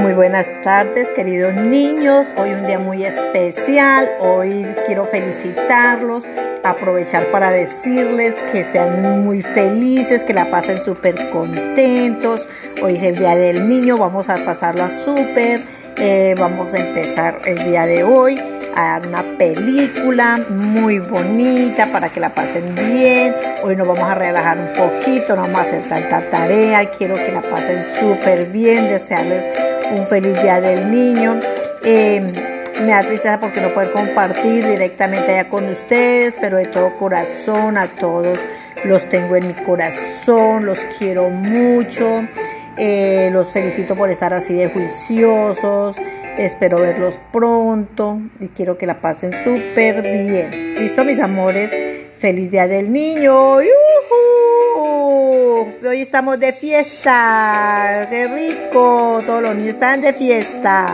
Muy buenas tardes, queridos niños. Hoy un día muy especial. Hoy quiero felicitarlos, aprovechar para decirles que sean muy felices, que la pasen súper contentos. Hoy es el Día del Niño, vamos a pasarla súper. Eh, vamos a empezar el día de hoy a una película muy bonita para que la pasen bien. Hoy nos vamos a relajar un poquito, no vamos a hacer tanta tarea. Quiero que la pasen súper bien, desearles un feliz día del niño. Em, me da tristeza porque no poder compartir directamente allá con ustedes, pero de todo corazón a todos los tengo en mi corazón, los quiero mucho. Eh, los felicito por estar así de juiciosos. Espero verlos pronto y quiero que la pasen súper bien. ¿Listo, mis amores? Feliz Día del Niño. Estamos de fiesta. ¡Qué rico! Todos los niños están de fiesta.